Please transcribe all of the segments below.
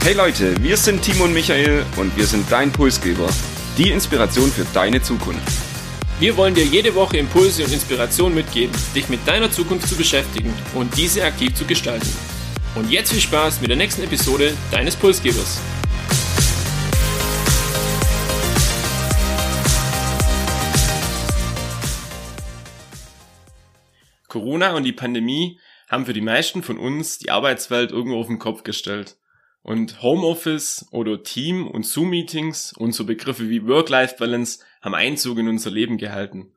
Hey Leute, wir sind Timo und Michael und wir sind dein Pulsgeber. Die Inspiration für deine Zukunft. Wir wollen dir jede Woche Impulse und Inspiration mitgeben, dich mit deiner Zukunft zu beschäftigen und diese aktiv zu gestalten. Und jetzt viel Spaß mit der nächsten Episode deines Pulsgebers. Corona und die Pandemie haben für die meisten von uns die Arbeitswelt irgendwo auf den Kopf gestellt. Und Homeoffice oder Team- und Zoom-Meetings und so Begriffe wie Work-Life-Balance haben Einzug in unser Leben gehalten.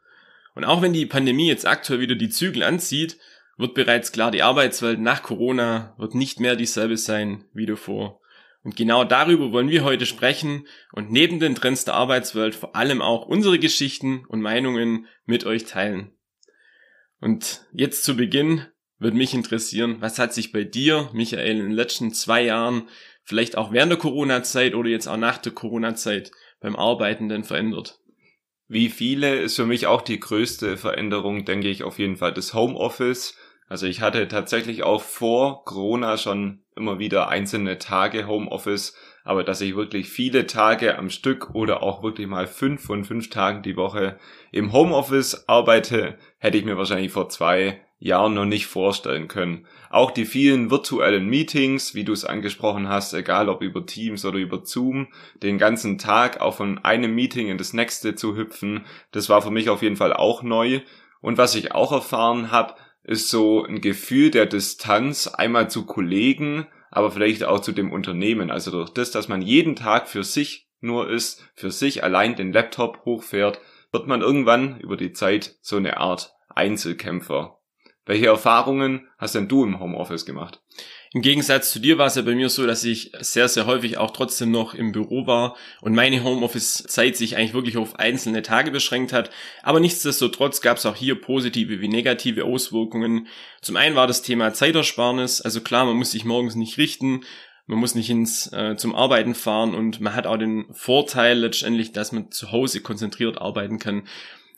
Und auch wenn die Pandemie jetzt aktuell wieder die Zügel anzieht, wird bereits klar, die Arbeitswelt nach Corona wird nicht mehr dieselbe sein wie davor. Und genau darüber wollen wir heute sprechen und neben den Trends der Arbeitswelt vor allem auch unsere Geschichten und Meinungen mit euch teilen. Und jetzt zu Beginn würde mich interessieren, was hat sich bei dir, Michael, in den letzten zwei Jahren, vielleicht auch während der Corona-Zeit oder jetzt auch nach der Corona-Zeit beim Arbeiten denn verändert? Wie viele ist für mich auch die größte Veränderung, denke ich, auf jeden Fall das Homeoffice. Also ich hatte tatsächlich auch vor Corona schon immer wieder einzelne Tage Homeoffice, aber dass ich wirklich viele Tage am Stück oder auch wirklich mal fünf von fünf Tagen die Woche im Homeoffice arbeite, hätte ich mir wahrscheinlich vor zwei Jahren noch nicht vorstellen können. Auch die vielen virtuellen Meetings, wie du es angesprochen hast, egal ob über Teams oder über Zoom, den ganzen Tag auch von einem Meeting in das nächste zu hüpfen, das war für mich auf jeden Fall auch neu. Und was ich auch erfahren habe, ist so ein Gefühl der Distanz einmal zu Kollegen, aber vielleicht auch zu dem Unternehmen. Also durch das, dass man jeden Tag für sich nur ist, für sich allein den Laptop hochfährt, wird man irgendwann über die Zeit so eine Art Einzelkämpfer. Welche Erfahrungen hast denn du im Homeoffice gemacht? Im Gegensatz zu dir war es ja bei mir so, dass ich sehr, sehr häufig auch trotzdem noch im Büro war und meine Homeoffice-Zeit sich eigentlich wirklich auf einzelne Tage beschränkt hat. Aber nichtsdestotrotz gab es auch hier positive wie negative Auswirkungen. Zum einen war das Thema Zeitersparnis. Also klar, man muss sich morgens nicht richten. Man muss nicht ins äh, zum Arbeiten fahren und man hat auch den Vorteil letztendlich, dass man zu Hause konzentriert arbeiten kann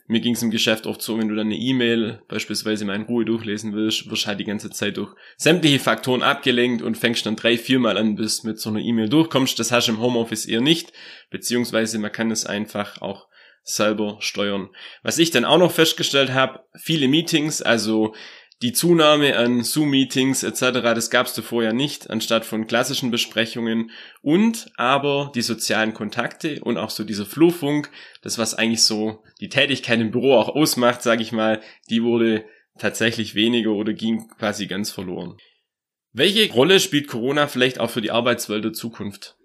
mir ging es im Geschäft oft so, wenn du dann eine E-Mail beispielsweise mal in Ruhe durchlesen willst, wirst halt die ganze Zeit durch sämtliche Faktoren abgelenkt und fängst dann drei, viermal an, bis mit so einer E-Mail durchkommst. Das hast du im Homeoffice eher nicht, beziehungsweise man kann es einfach auch selber steuern. Was ich dann auch noch festgestellt habe, viele Meetings, also die Zunahme an Zoom-Meetings etc., das gab es davor ja nicht, anstatt von klassischen Besprechungen. Und aber die sozialen Kontakte und auch so dieser Flurfunk, das was eigentlich so die Tätigkeit im Büro auch ausmacht, sage ich mal, die wurde tatsächlich weniger oder ging quasi ganz verloren. Welche Rolle spielt Corona vielleicht auch für die Arbeitswelt der Zukunft?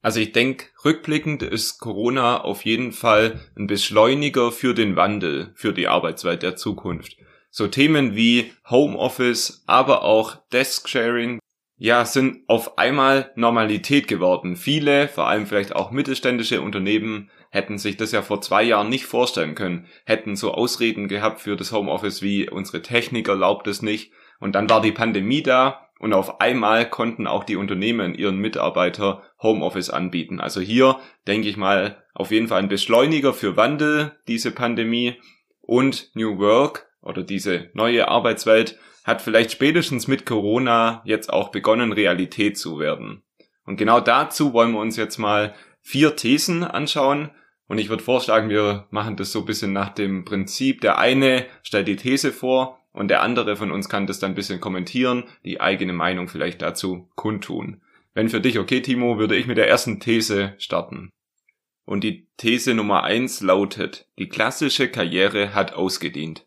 Also ich denke, rückblickend ist Corona auf jeden Fall ein Beschleuniger für den Wandel, für die Arbeitswelt der Zukunft. So Themen wie Homeoffice, aber auch Desk-Sharing, ja, sind auf einmal Normalität geworden. Viele, vor allem vielleicht auch mittelständische Unternehmen, hätten sich das ja vor zwei Jahren nicht vorstellen können, hätten so Ausreden gehabt für das Homeoffice wie unsere Technik erlaubt es nicht. Und dann war die Pandemie da und auf einmal konnten auch die Unternehmen ihren Mitarbeiter Homeoffice anbieten. Also hier denke ich mal auf jeden Fall ein Beschleuniger für Wandel, diese Pandemie und New Work oder diese neue Arbeitswelt hat vielleicht spätestens mit Corona jetzt auch begonnen, Realität zu werden. Und genau dazu wollen wir uns jetzt mal vier Thesen anschauen. Und ich würde vorschlagen, wir machen das so ein bisschen nach dem Prinzip, der eine stellt die These vor und der andere von uns kann das dann ein bisschen kommentieren, die eigene Meinung vielleicht dazu kundtun. Wenn für dich okay, Timo, würde ich mit der ersten These starten. Und die These Nummer eins lautet, die klassische Karriere hat ausgedient.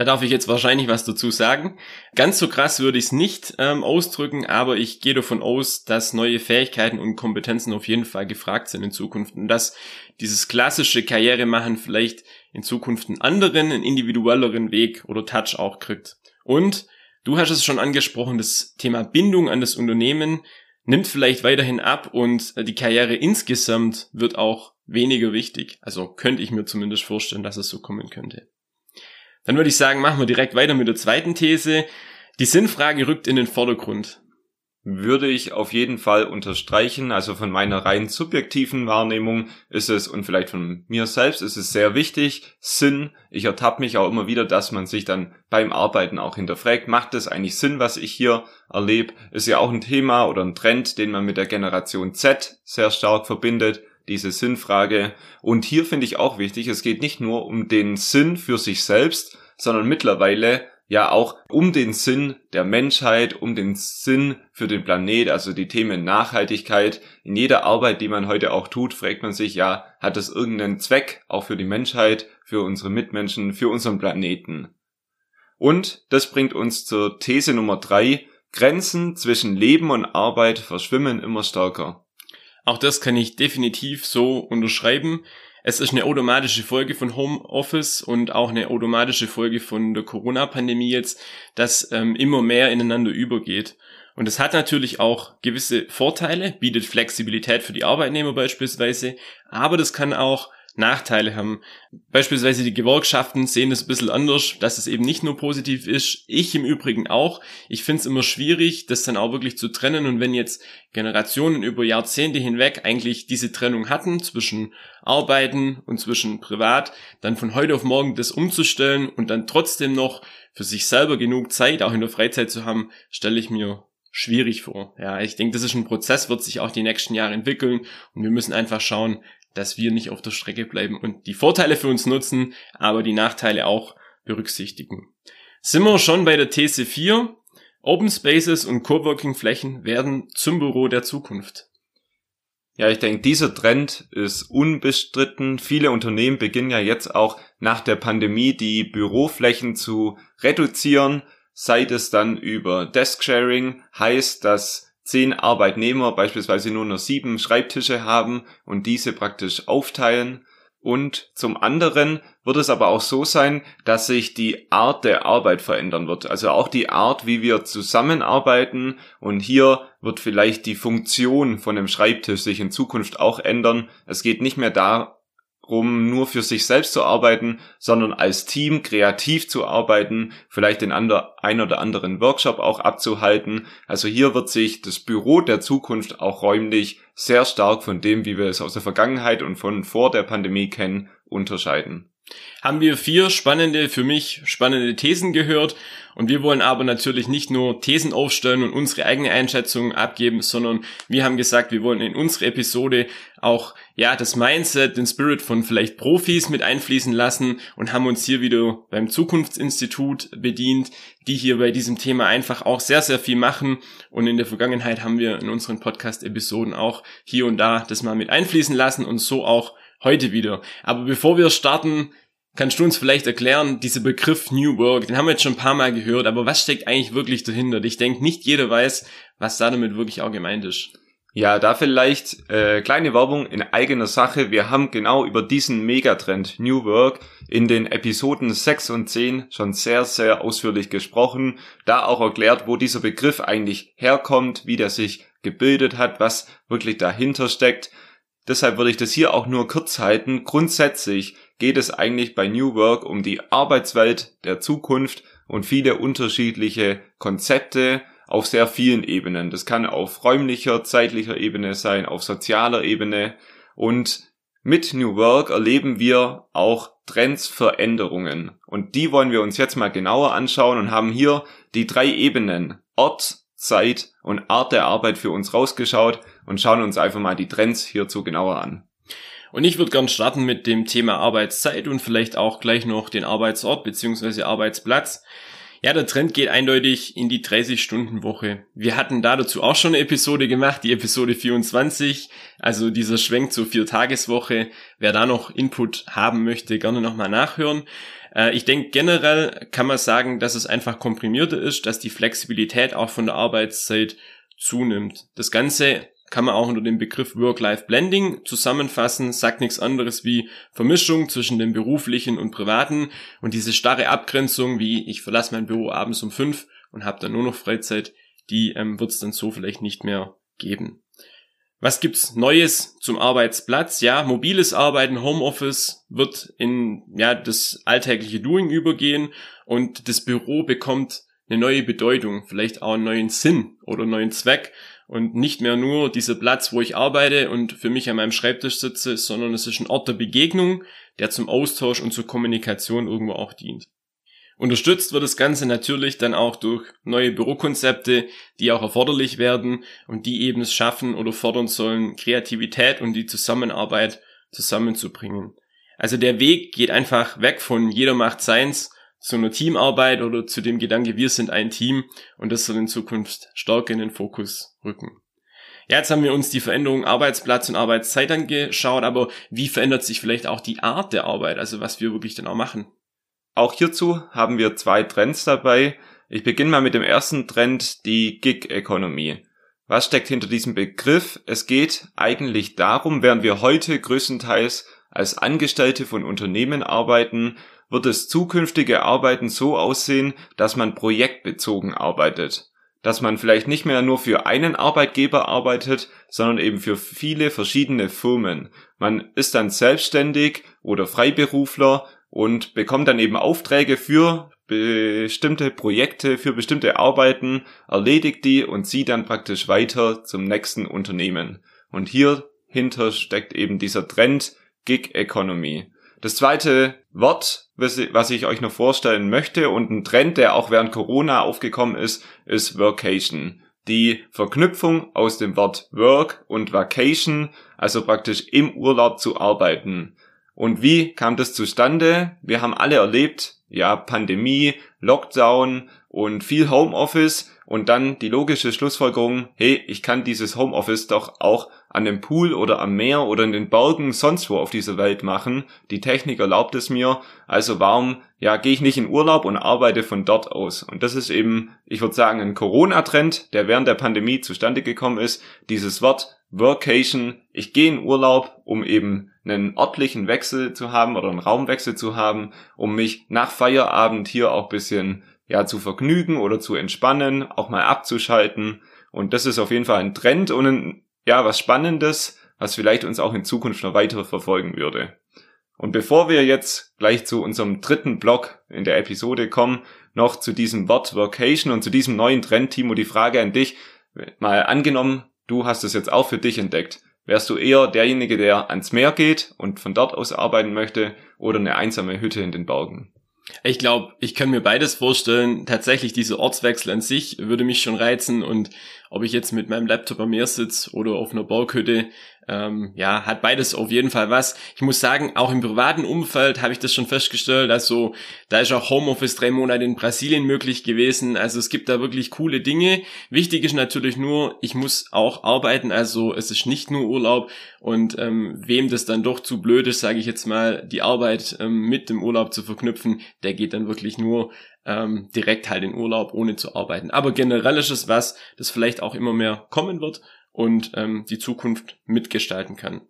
Da darf ich jetzt wahrscheinlich was dazu sagen. Ganz so krass würde ich es nicht ähm, ausdrücken, aber ich gehe davon aus, dass neue Fähigkeiten und Kompetenzen auf jeden Fall gefragt sind in Zukunft und dass dieses klassische Karriere machen vielleicht in Zukunft einen anderen, einen individuelleren Weg oder Touch auch kriegt. Und du hast es schon angesprochen, das Thema Bindung an das Unternehmen nimmt vielleicht weiterhin ab und die Karriere insgesamt wird auch weniger wichtig. Also könnte ich mir zumindest vorstellen, dass es so kommen könnte. Dann würde ich sagen, machen wir direkt weiter mit der zweiten These. Die Sinnfrage rückt in den Vordergrund. würde ich auf jeden Fall unterstreichen. Also von meiner rein subjektiven Wahrnehmung ist es und vielleicht von mir selbst ist es sehr wichtig. Sinn. Ich ertappe mich auch immer wieder, dass man sich dann beim Arbeiten auch hinterfragt, macht es eigentlich Sinn, was ich hier erlebe? Ist ja auch ein Thema oder ein Trend, den man mit der Generation Z sehr stark verbindet. Diese Sinnfrage. Und hier finde ich auch wichtig, es geht nicht nur um den Sinn für sich selbst, sondern mittlerweile ja auch um den Sinn der Menschheit, um den Sinn für den Planet, also die Themen Nachhaltigkeit. In jeder Arbeit, die man heute auch tut, fragt man sich, ja, hat es irgendeinen Zweck, auch für die Menschheit, für unsere Mitmenschen, für unseren Planeten? Und das bringt uns zur These Nummer drei. Grenzen zwischen Leben und Arbeit verschwimmen immer stärker. Auch das kann ich definitiv so unterschreiben. Es ist eine automatische Folge von Homeoffice und auch eine automatische Folge von der Corona-Pandemie jetzt, dass ähm, immer mehr ineinander übergeht. Und es hat natürlich auch gewisse Vorteile, bietet Flexibilität für die Arbeitnehmer beispielsweise, aber das kann auch Nachteile haben. Beispielsweise die Gewerkschaften sehen das ein bisschen anders, dass es eben nicht nur positiv ist. Ich im Übrigen auch. Ich finde es immer schwierig, das dann auch wirklich zu trennen. Und wenn jetzt Generationen über Jahrzehnte hinweg eigentlich diese Trennung hatten zwischen Arbeiten und zwischen Privat, dann von heute auf morgen das umzustellen und dann trotzdem noch für sich selber genug Zeit auch in der Freizeit zu haben, stelle ich mir schwierig vor. Ja, ich denke, das ist ein Prozess, wird sich auch die nächsten Jahre entwickeln und wir müssen einfach schauen, dass wir nicht auf der Strecke bleiben und die Vorteile für uns nutzen, aber die Nachteile auch berücksichtigen. Sind wir schon bei der These 4? Open Spaces und Coworking Flächen werden zum Büro der Zukunft. Ja, ich denke, dieser Trend ist unbestritten. Viele Unternehmen beginnen ja jetzt auch nach der Pandemie die Büroflächen zu reduzieren, seit es dann über Desk Sharing heißt, dass zehn Arbeitnehmer beispielsweise nur noch sieben Schreibtische haben und diese praktisch aufteilen. Und zum anderen wird es aber auch so sein, dass sich die Art der Arbeit verändern wird. Also auch die Art, wie wir zusammenarbeiten. Und hier wird vielleicht die Funktion von dem Schreibtisch sich in Zukunft auch ändern. Es geht nicht mehr da um nur für sich selbst zu arbeiten, sondern als Team kreativ zu arbeiten, vielleicht den ander, ein oder anderen Workshop auch abzuhalten. Also hier wird sich das Büro der Zukunft auch räumlich sehr stark von dem, wie wir es aus der Vergangenheit und von vor der Pandemie kennen, unterscheiden haben wir vier spannende, für mich spannende Thesen gehört. Und wir wollen aber natürlich nicht nur Thesen aufstellen und unsere eigene Einschätzung abgeben, sondern wir haben gesagt, wir wollen in unsere Episode auch, ja, das Mindset, den Spirit von vielleicht Profis mit einfließen lassen und haben uns hier wieder beim Zukunftsinstitut bedient, die hier bei diesem Thema einfach auch sehr, sehr viel machen. Und in der Vergangenheit haben wir in unseren Podcast-Episoden auch hier und da das mal mit einfließen lassen und so auch heute wieder. Aber bevor wir starten, kannst du uns vielleicht erklären, dieser Begriff New Work, den haben wir jetzt schon ein paar Mal gehört, aber was steckt eigentlich wirklich dahinter? Ich denke, nicht jeder weiß, was da damit wirklich auch gemeint ist. Ja, da vielleicht äh, kleine Werbung in eigener Sache. Wir haben genau über diesen Megatrend New Work in den Episoden 6 und 10 schon sehr, sehr ausführlich gesprochen. Da auch erklärt, wo dieser Begriff eigentlich herkommt, wie der sich gebildet hat, was wirklich dahinter steckt. Deshalb würde ich das hier auch nur kurz halten. Grundsätzlich geht es eigentlich bei New Work um die Arbeitswelt der Zukunft und viele unterschiedliche Konzepte auf sehr vielen Ebenen. Das kann auf räumlicher, zeitlicher Ebene sein, auf sozialer Ebene. Und mit New Work erleben wir auch Trends, Veränderungen. Und die wollen wir uns jetzt mal genauer anschauen und haben hier die drei Ebenen Ort, Zeit und Art der Arbeit für uns rausgeschaut und schauen uns einfach mal die Trends hierzu genauer an. Und ich würde gern starten mit dem Thema Arbeitszeit und vielleicht auch gleich noch den Arbeitsort beziehungsweise Arbeitsplatz. Ja, der Trend geht eindeutig in die 30-Stunden-Woche. Wir hatten da dazu auch schon eine Episode gemacht, die Episode 24, also dieser Schwenk zur Vier-Tages-Woche. Wer da noch Input haben möchte, gerne nochmal nachhören. Äh, ich denke, generell kann man sagen, dass es einfach komprimierter ist, dass die Flexibilität auch von der Arbeitszeit zunimmt. Das Ganze kann man auch unter dem Begriff Work-Life-Blending zusammenfassen, sagt nichts anderes wie Vermischung zwischen dem beruflichen und privaten und diese starre Abgrenzung wie ich verlasse mein Büro abends um fünf und habe dann nur noch Freizeit, die ähm, wird es dann so vielleicht nicht mehr geben. Was gibt's Neues zum Arbeitsplatz? Ja, mobiles Arbeiten, Homeoffice wird in ja das alltägliche Doing übergehen und das Büro bekommt eine neue Bedeutung, vielleicht auch einen neuen Sinn oder einen neuen Zweck und nicht mehr nur dieser Platz, wo ich arbeite und für mich an meinem Schreibtisch sitze, sondern es ist ein Ort der Begegnung, der zum Austausch und zur Kommunikation irgendwo auch dient. Unterstützt wird das Ganze natürlich dann auch durch neue Bürokonzepte, die auch erforderlich werden und die eben es schaffen oder fordern sollen, Kreativität und die Zusammenarbeit zusammenzubringen. Also der Weg geht einfach weg von jeder macht seins zu einer Teamarbeit oder zu dem Gedanke, wir sind ein Team und das soll in Zukunft stärker in den Fokus rücken. Ja, jetzt haben wir uns die Veränderung Arbeitsplatz und Arbeitszeit angeschaut, aber wie verändert sich vielleicht auch die Art der Arbeit, also was wir wirklich dann auch machen? Auch hierzu haben wir zwei Trends dabei. Ich beginne mal mit dem ersten Trend, die Gig Economy. Was steckt hinter diesem Begriff? Es geht eigentlich darum, während wir heute größtenteils als Angestellte von Unternehmen arbeiten, wird das zukünftige Arbeiten so aussehen, dass man projektbezogen arbeitet. Dass man vielleicht nicht mehr nur für einen Arbeitgeber arbeitet, sondern eben für viele verschiedene Firmen. Man ist dann selbstständig oder Freiberufler und bekommt dann eben Aufträge für bestimmte Projekte, für bestimmte Arbeiten, erledigt die und zieht dann praktisch weiter zum nächsten Unternehmen. Und hier hinter steckt eben dieser Trend Gig Economy. Das zweite Wort, was ich euch noch vorstellen möchte und ein Trend, der auch während Corona aufgekommen ist, ist Workation. Die Verknüpfung aus dem Wort Work und Vacation, also praktisch im Urlaub zu arbeiten. Und wie kam das zustande? Wir haben alle erlebt, ja, Pandemie, Lockdown und viel Homeoffice und dann die logische Schlussfolgerung, hey, ich kann dieses Homeoffice doch auch an dem Pool oder am Meer oder in den Bergen sonst wo auf dieser Welt machen. Die Technik erlaubt es mir, also warum ja, gehe ich nicht in Urlaub und arbeite von dort aus. Und das ist eben, ich würde sagen, ein Corona-Trend, der während der Pandemie zustande gekommen ist. Dieses Wort Workation, ich gehe in Urlaub, um eben einen örtlichen Wechsel zu haben oder einen Raumwechsel zu haben, um mich nach Feierabend hier auch bisschen ja zu vergnügen oder zu entspannen, auch mal abzuschalten. Und das ist auf jeden Fall ein Trend und ein, ja was Spannendes, was vielleicht uns auch in Zukunft noch weiter verfolgen würde. Und bevor wir jetzt gleich zu unserem dritten Block in der Episode kommen, noch zu diesem Wort Vocation und zu diesem neuen Trend, Timo, die Frage an dich. Mal angenommen, du hast es jetzt auch für dich entdeckt. Wärst du eher derjenige, der ans Meer geht und von dort aus arbeiten möchte oder eine einsame Hütte in den Bergen? Ich glaube, ich kann mir beides vorstellen. Tatsächlich dieser Ortswechsel an sich würde mich schon reizen und ob ich jetzt mit meinem Laptop am Meer sitze oder auf einer Berghütte, ähm, ja, hat beides auf jeden Fall was. Ich muss sagen, auch im privaten Umfeld habe ich das schon festgestellt. Also da ist auch Homeoffice drei Monate in Brasilien möglich gewesen. Also es gibt da wirklich coole Dinge. Wichtig ist natürlich nur, ich muss auch arbeiten. Also es ist nicht nur Urlaub. Und ähm, wem das dann doch zu blöd ist, sage ich jetzt mal, die Arbeit ähm, mit dem Urlaub zu verknüpfen, der geht dann wirklich nur ähm, direkt halt in Urlaub, ohne zu arbeiten. Aber generell ist es was, das vielleicht auch immer mehr kommen wird und ähm, die Zukunft mitgestalten kann.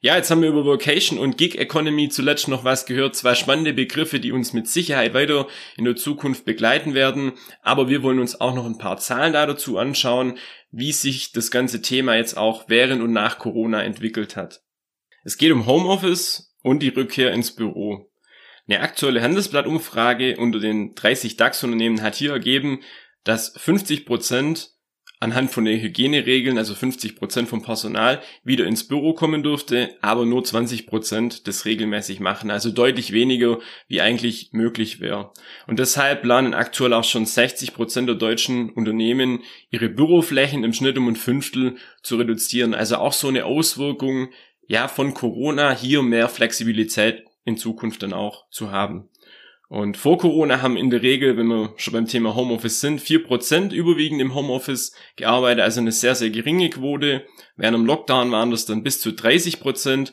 Ja, jetzt haben wir über Vocation und Gig Economy zuletzt noch was gehört. Zwei spannende Begriffe, die uns mit Sicherheit weiter in der Zukunft begleiten werden. Aber wir wollen uns auch noch ein paar Zahlen da dazu anschauen, wie sich das ganze Thema jetzt auch während und nach Corona entwickelt hat. Es geht um Homeoffice und die Rückkehr ins Büro. Eine aktuelle Handelsblattumfrage unter den 30 DAX-Unternehmen hat hier ergeben, dass 50 Prozent anhand von den Hygieneregeln, also 50 Prozent vom Personal, wieder ins Büro kommen durfte, aber nur 20 Prozent das regelmäßig machen, also deutlich weniger, wie eigentlich möglich wäre. Und deshalb planen aktuell auch schon 60 Prozent der deutschen Unternehmen, ihre Büroflächen im Schnitt um ein Fünftel zu reduzieren. Also auch so eine Auswirkung, ja, von Corona hier mehr Flexibilität in Zukunft dann auch zu haben. Und vor Corona haben in der Regel, wenn wir schon beim Thema Homeoffice sind, vier Prozent überwiegend im Homeoffice gearbeitet, also eine sehr, sehr geringe Quote. Während im Lockdown waren das dann bis zu 30%. Prozent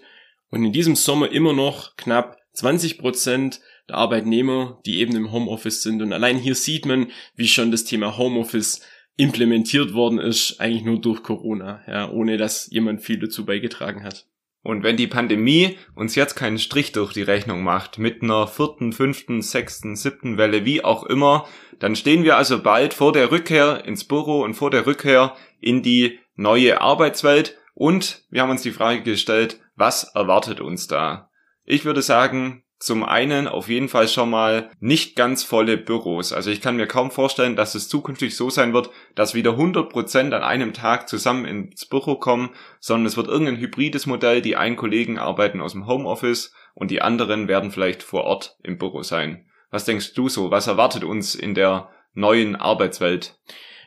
und in diesem Sommer immer noch knapp 20 Prozent der Arbeitnehmer, die eben im Homeoffice sind. Und allein hier sieht man, wie schon das Thema Homeoffice implementiert worden ist, eigentlich nur durch Corona, ja, ohne dass jemand viel dazu beigetragen hat. Und wenn die Pandemie uns jetzt keinen Strich durch die Rechnung macht, mit einer vierten, fünften, sechsten, siebten Welle, wie auch immer, dann stehen wir also bald vor der Rückkehr ins Büro und vor der Rückkehr in die neue Arbeitswelt und wir haben uns die Frage gestellt, was erwartet uns da? Ich würde sagen, zum einen auf jeden Fall schon mal nicht ganz volle Büros. Also ich kann mir kaum vorstellen, dass es zukünftig so sein wird, dass wieder 100 Prozent an einem Tag zusammen ins Büro kommen, sondern es wird irgendein hybrides Modell. Die einen Kollegen arbeiten aus dem Homeoffice und die anderen werden vielleicht vor Ort im Büro sein. Was denkst du so? Was erwartet uns in der neuen Arbeitswelt?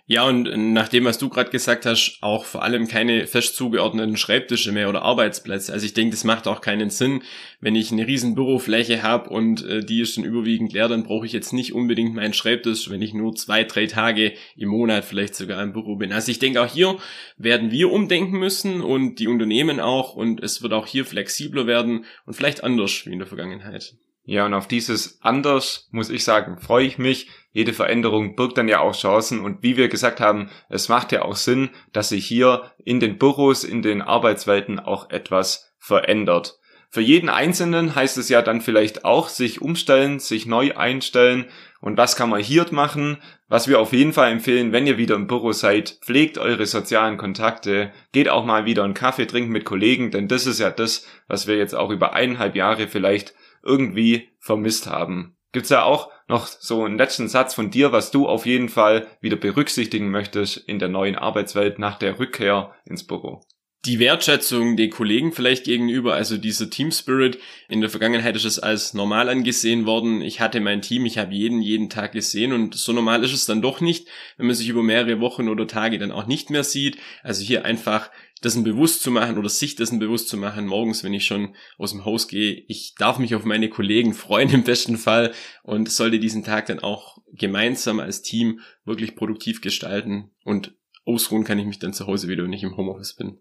Ja, und nach dem, was du gerade gesagt hast, auch vor allem keine fest zugeordneten Schreibtische mehr oder Arbeitsplätze. Also ich denke, das macht auch keinen Sinn, wenn ich eine riesen Bürofläche habe und äh, die ist schon überwiegend leer, dann brauche ich jetzt nicht unbedingt meinen Schreibtisch, wenn ich nur zwei, drei Tage im Monat vielleicht sogar im Büro bin. Also ich denke, auch hier werden wir umdenken müssen und die Unternehmen auch und es wird auch hier flexibler werden und vielleicht anders wie in der Vergangenheit. Ja, und auf dieses anders, muss ich sagen, freue ich mich. Jede Veränderung birgt dann ja auch Chancen. Und wie wir gesagt haben, es macht ja auch Sinn, dass sich hier in den Büros, in den Arbeitswelten auch etwas verändert. Für jeden Einzelnen heißt es ja dann vielleicht auch, sich umstellen, sich neu einstellen. Und was kann man hier machen? Was wir auf jeden Fall empfehlen, wenn ihr wieder im Büro seid, pflegt eure sozialen Kontakte, geht auch mal wieder einen Kaffee trinken mit Kollegen, denn das ist ja das, was wir jetzt auch über eineinhalb Jahre vielleicht irgendwie vermisst haben. Gibt's da auch noch so einen letzten Satz von dir, was du auf jeden Fall wieder berücksichtigen möchtest in der neuen Arbeitswelt nach der Rückkehr ins Büro? Die Wertschätzung den Kollegen vielleicht gegenüber, also dieser Team Spirit. In der Vergangenheit ist es als normal angesehen worden. Ich hatte mein Team, ich habe jeden, jeden Tag gesehen und so normal ist es dann doch nicht, wenn man sich über mehrere Wochen oder Tage dann auch nicht mehr sieht. Also hier einfach dessen bewusst zu machen oder sich dessen bewusst zu machen, morgens, wenn ich schon aus dem Haus gehe, ich darf mich auf meine Kollegen freuen im besten Fall und sollte diesen Tag dann auch gemeinsam als Team wirklich produktiv gestalten und ausruhen kann ich mich dann zu Hause wieder, wenn ich im Homeoffice bin.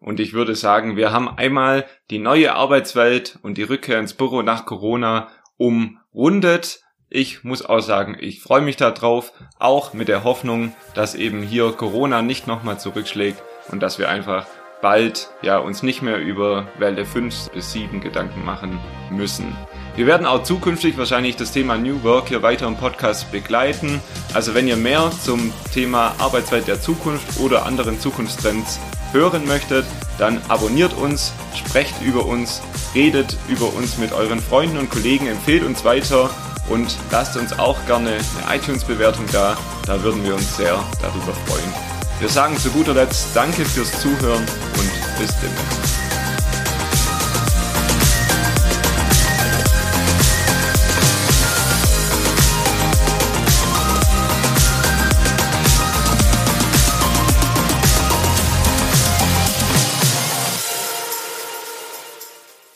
Und ich würde sagen, wir haben einmal die neue Arbeitswelt und die Rückkehr ins Büro nach Corona umrundet. Ich muss auch sagen, ich freue mich darauf, auch mit der Hoffnung, dass eben hier Corona nicht nochmal zurückschlägt und dass wir einfach bald ja uns nicht mehr über Welle 5 bis 7 Gedanken machen müssen. Wir werden auch zukünftig wahrscheinlich das Thema New Work hier weiter im Podcast begleiten. Also wenn ihr mehr zum Thema Arbeitswelt der Zukunft oder anderen Zukunftstrends hören möchtet, dann abonniert uns, sprecht über uns, redet über uns mit euren Freunden und Kollegen, empfehlt uns weiter und lasst uns auch gerne eine iTunes-Bewertung da. Da würden wir uns sehr darüber freuen. Wir sagen zu guter Letzt Danke fürs Zuhören und bis demnächst.